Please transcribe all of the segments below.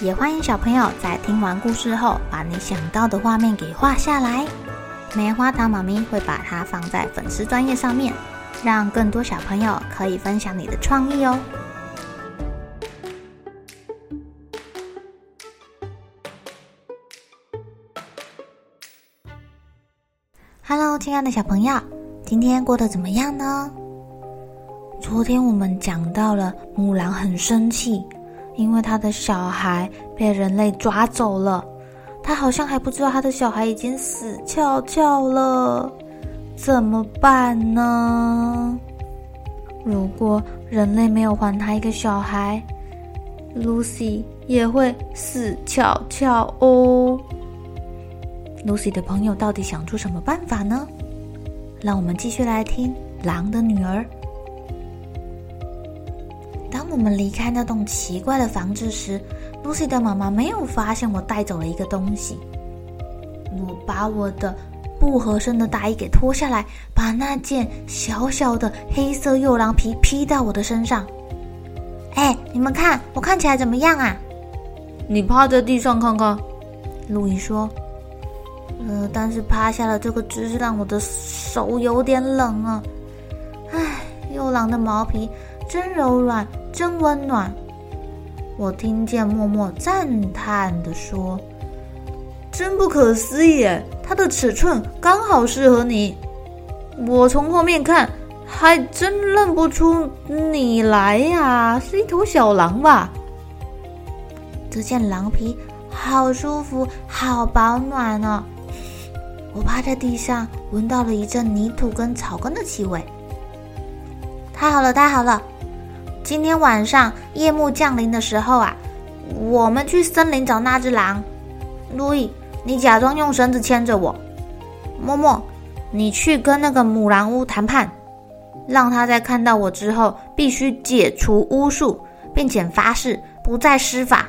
也欢迎小朋友在听完故事后，把你想到的画面给画下来。棉花糖妈咪会把它放在粉丝专页上面，让更多小朋友可以分享你的创意哦。Hello，亲爱的小朋友，今天过得怎么样呢？昨天我们讲到了母狼很生气，因为他的小孩被人类抓走了。他好像还不知道他的小孩已经死翘翘了，怎么办呢？如果人类没有还他一个小孩，Lucy 也会死翘翘哦。Lucy 的朋友到底想出什么办法呢？让我们继续来听《狼的女儿》。当我们离开那栋奇怪的房子时，Lucy 的妈妈没有发现我带走了一个东西。我把我的不合身的大衣给脱下来，把那件小小的黑色幼狼皮披到我的身上。哎，你们看，我看起来怎么样啊？你趴在地上看看。路易说。呃，但是趴下了这个姿势让我的手有点冷啊。唉，幼狼的毛皮真柔软，真温暖。我听见默默赞叹地说：“真不可思议，它的尺寸刚好适合你。我从后面看，还真认不出你来呀，是一头小狼吧？这件狼皮好舒服，好保暖哦。”我趴在地上，闻到了一阵泥土跟草根的气味。太好了，太好了！今天晚上夜幕降临的时候啊，我们去森林找那只狼。路易，你假装用绳子牵着我。默默，你去跟那个母狼巫谈判，让他在看到我之后必须解除巫术，并且发誓不再施法，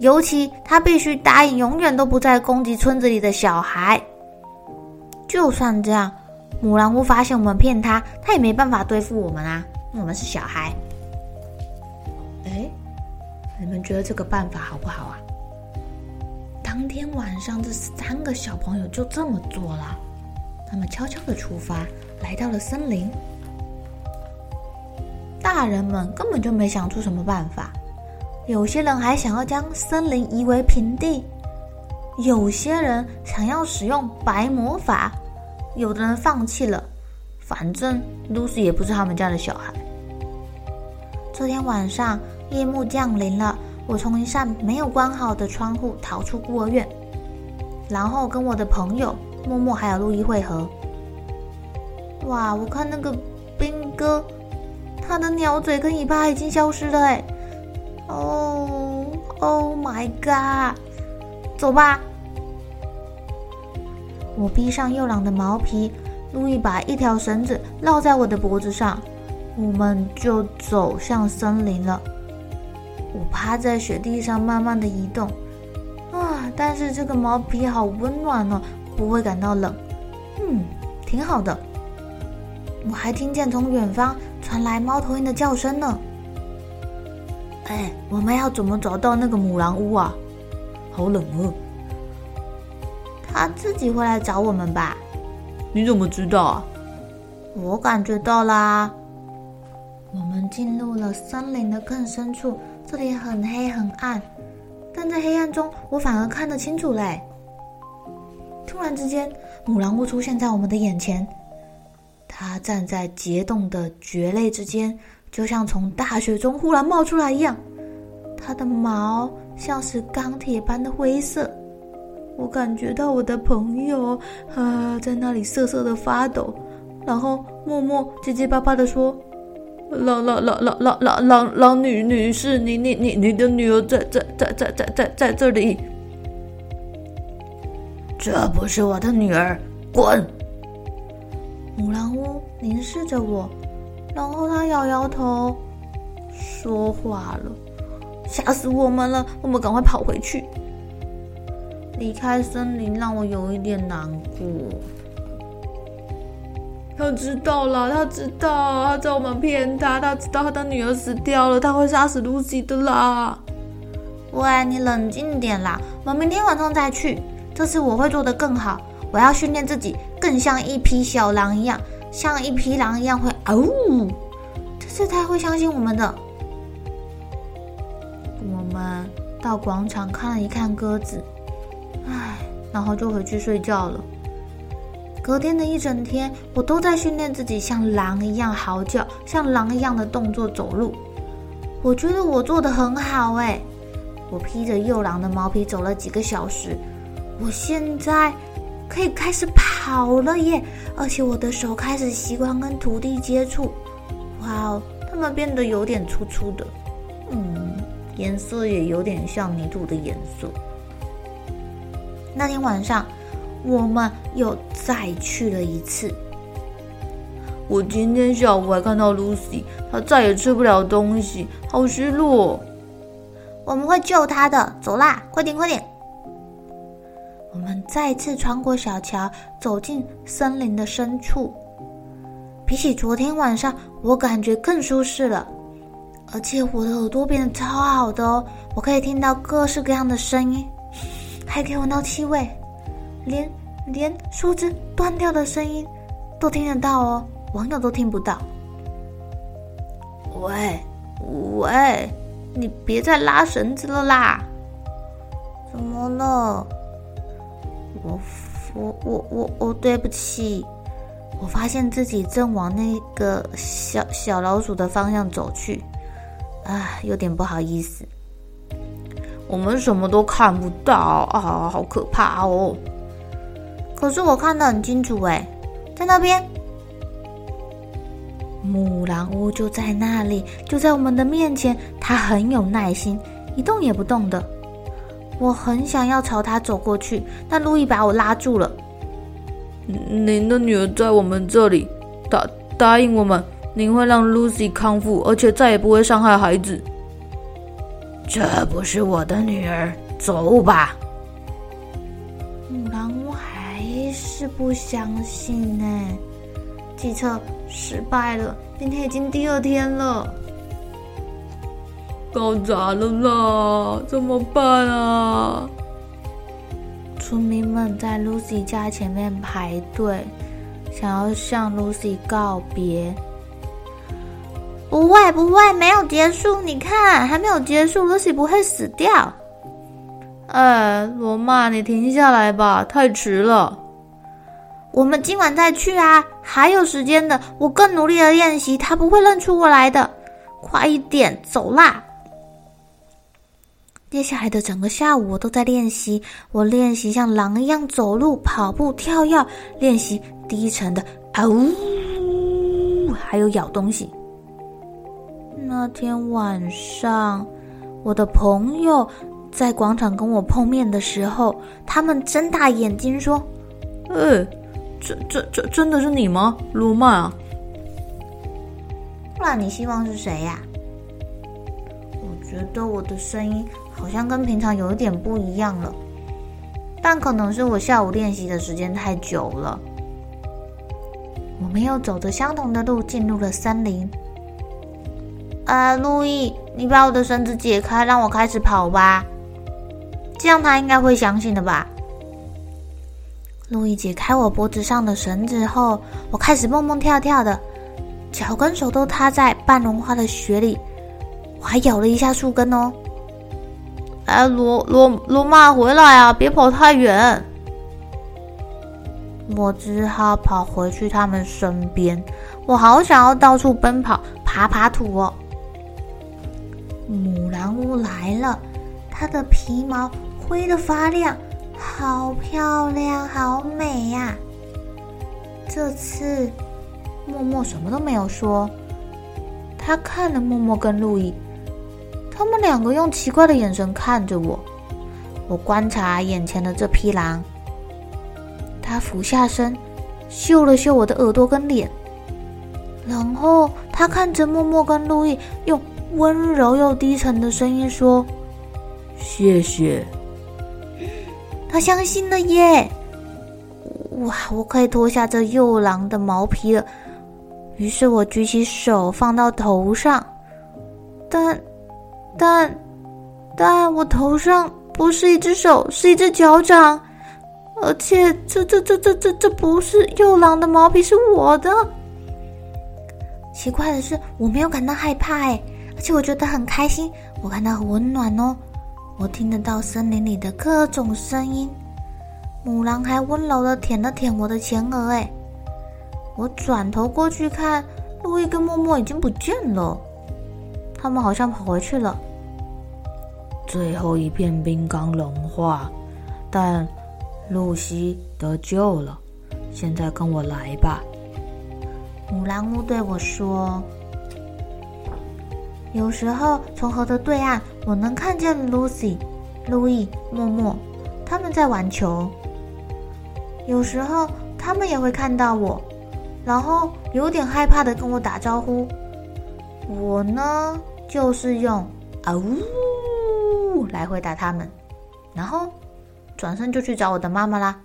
尤其他必须答应永远都不再攻击村子里的小孩。就算这样，母狼巫发现我们骗他，他也没办法对付我们啊！我们是小孩。你们觉得这个办法好不好啊？当天晚上，这三个小朋友就这么做了。他们悄悄地出发，来到了森林。大人们根本就没想出什么办法，有些人还想要将森林夷为平地，有些人想要使用白魔法。有的人放弃了，反正 Lucy 也不是他们家的小孩。这天晚上，夜幕降临了，我从一扇没有关好的窗户逃出孤儿院，然后跟我的朋友默默还有路易会合。哇，我看那个兵哥，他的鸟嘴跟尾巴已经消失了哎！哦，Oh my God！走吧。我披上幼狼的毛皮，路易把一条绳子绕在我的脖子上，我们就走向森林了。我趴在雪地上慢慢的移动，啊！但是这个毛皮好温暖哦，不会感到冷，嗯，挺好的。我还听见从远方传来猫头鹰的叫声呢。哎，我们要怎么找到那个母狼屋啊？好冷哦。它自己会来找我们吧？你怎么知道啊？我感觉到啦。我们进入了森林的更深处，这里很黑很暗，但在黑暗中，我反而看得清楚嘞。突然之间，母狼巫出现在我们的眼前，它站在结冻的蕨类之间，就像从大雪中忽然冒出来一样。它的毛像是钢铁般的灰色。我感觉到我的朋友啊，在那里瑟瑟的发抖，然后默默结结巴巴的说：“狼狼狼狼狼狼狼狼女女士，你你你你的女儿在在在在在在在这里。这不是我的女儿，滚！母狼屋凝视着我，然后他摇摇头，说话了：“吓死我们了，我们赶快跑回去。”离开森林让我有一点难过。他知道了，他知道，他知道我们骗他，他知道他的女儿死掉了，他会杀死露西的啦。喂，你冷静点啦，我们明天晚上再去。这次我会做得更好，我要训练自己，更像一匹小狼一样，像一匹狼一样会嗷呜。这次他会相信我们的。我们到广场看了一看鸽子，唉，然后就回去睡觉了。隔天的一整天，我都在训练自己像狼一样嚎叫，像狼一样的动作走路。我觉得我做的很好哎，我披着幼狼的毛皮走了几个小时。我现在可以开始跑了耶！而且我的手开始习惯跟土地接触。哇哦，它们变得有点粗粗的，嗯，颜色也有点像泥土的颜色。那天晚上，我们又再去了一次。我今天下午还看到 Lucy，，她再也吃不了东西，好失落。我们会救她的，走啦，快点，快点！我们再次穿过小桥，走进森林的深处。比起昨天晚上，我感觉更舒适了，而且我的耳朵变得超好的哦，我可以听到各式各样的声音，还可以闻到气味，连连树枝断掉的声音都听得到哦。网友都听不到。喂喂，你别再拉绳子了啦！怎么了？我我我我我对不起，我发现自己正往那个小小老鼠的方向走去，啊，有点不好意思。我们什么都看不到啊，好可怕哦！可是我看得很清楚哎，在那边，木兰屋就在那里，就在我们的面前，它很有耐心，一动也不动的。我很想要朝他走过去，但路易把我拉住了。您的女儿在我们这里，答答应我们，您会让露西康复，而且再也不会伤害孩子。这不是我的女儿，走吧。是不相信呢。计策失败了，今天已经第二天了。搞砸了啦！怎么办啊？村民们在 Lucy 家前面排队，想要向 Lucy 告别。不会，不会，没有结束。你看，还没有结束，Lucy 不会死掉。哎，罗马，你停下来吧，太迟了。我们今晚再去啊，还有时间的。我更努力的练习，他不会认出我来的。快一点，走啦！接下来的整个下午，我都在练习。我练习像狼一样走路、跑步、跳跃，练习低沉的啊呜，还有咬东西。那天晚上，我的朋友在广场跟我碰面的时候，他们睁大眼睛说：“哎，这、这、这真的是你吗，罗曼啊？”不然你希望是谁呀？我觉得我的声音。好像跟平常有一点不一样了，但可能是我下午练习的时间太久了。我们又走着相同的路进入了森林。啊，路易，你把我的绳子解开，让我开始跑吧，这样他应该会相信的吧？路易解开我脖子上的绳子后，我开始蹦蹦跳跳的，脚跟手都踏在半融化的雪里，我还咬了一下树根哦。哎，罗罗罗马，回来啊！别跑太远。我只好跑回去他们身边。我好想要到处奔跑，爬爬土哦。母狼屋来了，它的皮毛灰的发亮，好漂亮，好美呀！这次默默什么都没有说，他看了默默跟路易，他们两个用奇怪的眼神看着我。我观察眼前的这匹狼，他俯下身，嗅了嗅我的耳朵跟脸，然后他看着默默跟路易，用温柔又低沉的声音说：“谢谢。”他相信了耶！哇，我可以脱下这幼狼的毛皮了。于是我举起手放到头上，但，但，但我头上不是一只手，是一只脚掌，而且这这这这这这不是幼狼的毛皮，是我的。奇怪的是，我没有感到害怕，哎，而且我觉得很开心，我感到很温暖哦。我听得到森林里的各种声音，母狼还温柔的舔了舔我的前额，哎。我转头过去看，路易跟默默已经不见了，他们好像跑回去了。最后一片冰刚融化，但露西得救了。现在跟我来吧。母狼屋对我说：“有时候从河的对岸，我能看见露西、路易、默默，他们在玩球。有时候他们也会看到我。”然后有点害怕的跟我打招呼，我呢就是用啊呜来回答他们，然后转身就去找我的妈妈啦。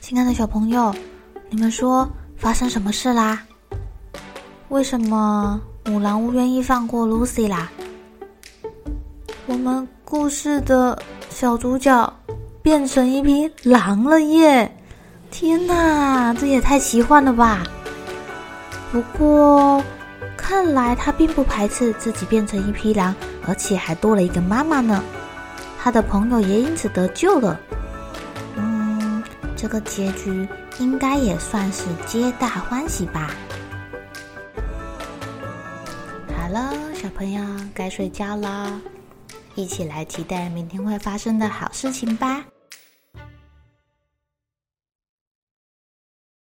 亲爱的小朋友，你们说发生什么事啦？为什么母狼不愿意放过 Lucy 啦？我们。故事的小主角变成一匹狼了耶！天哪，这也太奇幻了吧！不过看来他并不排斥自己变成一匹狼，而且还多了一个妈妈呢。他的朋友也因此得救了。嗯，这个结局应该也算是皆大欢喜吧。好了，小朋友该睡觉了。一起来期待明天会发生的好事情吧。